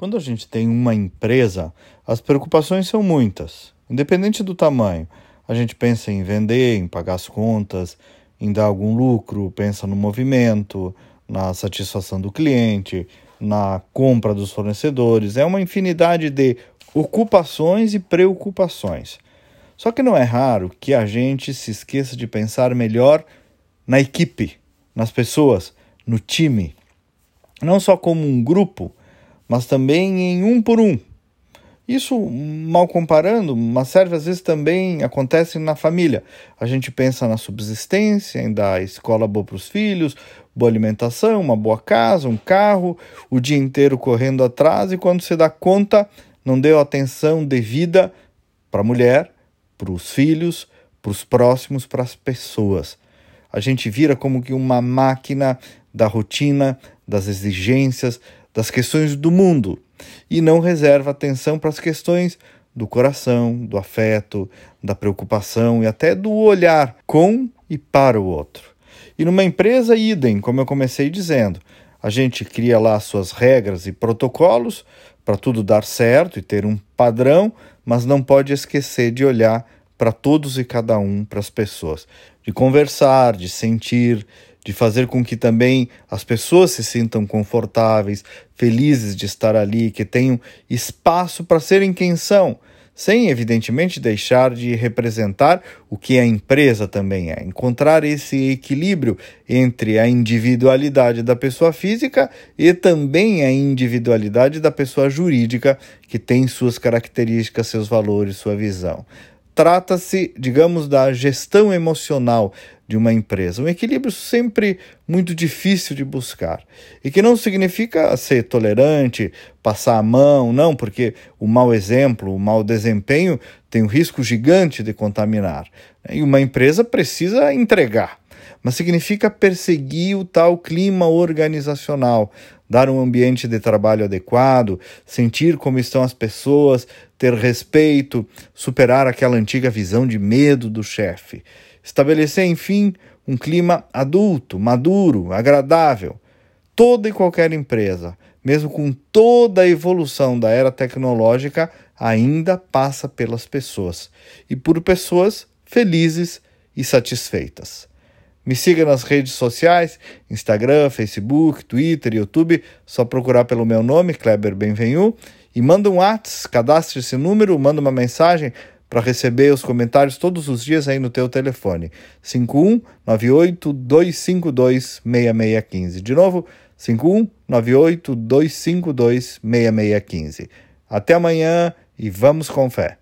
Quando a gente tem uma empresa, as preocupações são muitas, independente do tamanho. A gente pensa em vender, em pagar as contas, em dar algum lucro, pensa no movimento, na satisfação do cliente, na compra dos fornecedores. É uma infinidade de ocupações e preocupações. Só que não é raro que a gente se esqueça de pensar melhor na equipe, nas pessoas, no time. Não só como um grupo, mas também em um por um. Isso, mal comparando, mas serve às vezes também acontece na família. A gente pensa na subsistência, em dar escola boa para os filhos, boa alimentação, uma boa casa, um carro, o dia inteiro correndo atrás e quando você dá conta, não deu atenção devida para a mulher, para os filhos, para os próximos, para as pessoas. A gente vira como que uma máquina da rotina, das exigências, das questões do mundo e não reserva atenção para as questões do coração, do afeto, da preocupação e até do olhar com e para o outro. E numa empresa, idem, como eu comecei dizendo, a gente cria lá suas regras e protocolos para tudo dar certo e ter um padrão, mas não pode esquecer de olhar para todos e cada um, para as pessoas, de conversar, de sentir, de fazer com que também as pessoas se sintam confortáveis, felizes de estar ali, que tenham espaço para serem quem são, sem evidentemente deixar de representar o que a empresa também é. Encontrar esse equilíbrio entre a individualidade da pessoa física e também a individualidade da pessoa jurídica, que tem suas características, seus valores, sua visão. Trata-se, digamos, da gestão emocional de uma empresa. Um equilíbrio sempre muito difícil de buscar. E que não significa ser tolerante, passar a mão, não, porque o mau exemplo, o mau desempenho tem um risco gigante de contaminar. E uma empresa precisa entregar. Mas significa perseguir o tal clima organizacional, dar um ambiente de trabalho adequado, sentir como estão as pessoas, ter respeito, superar aquela antiga visão de medo do chefe. Estabelecer, enfim, um clima adulto, maduro, agradável. Toda e qualquer empresa, mesmo com toda a evolução da era tecnológica, ainda passa pelas pessoas e por pessoas felizes e satisfeitas. Me siga nas redes sociais, Instagram, Facebook, Twitter, YouTube, só procurar pelo meu nome, Kleber Benvenu, e manda um WhatsApp, cadastre esse número, manda uma mensagem para receber os comentários todos os dias aí no teu telefone. 5198 252 6615. De novo, 5198 252 6615. Até amanhã e vamos com fé.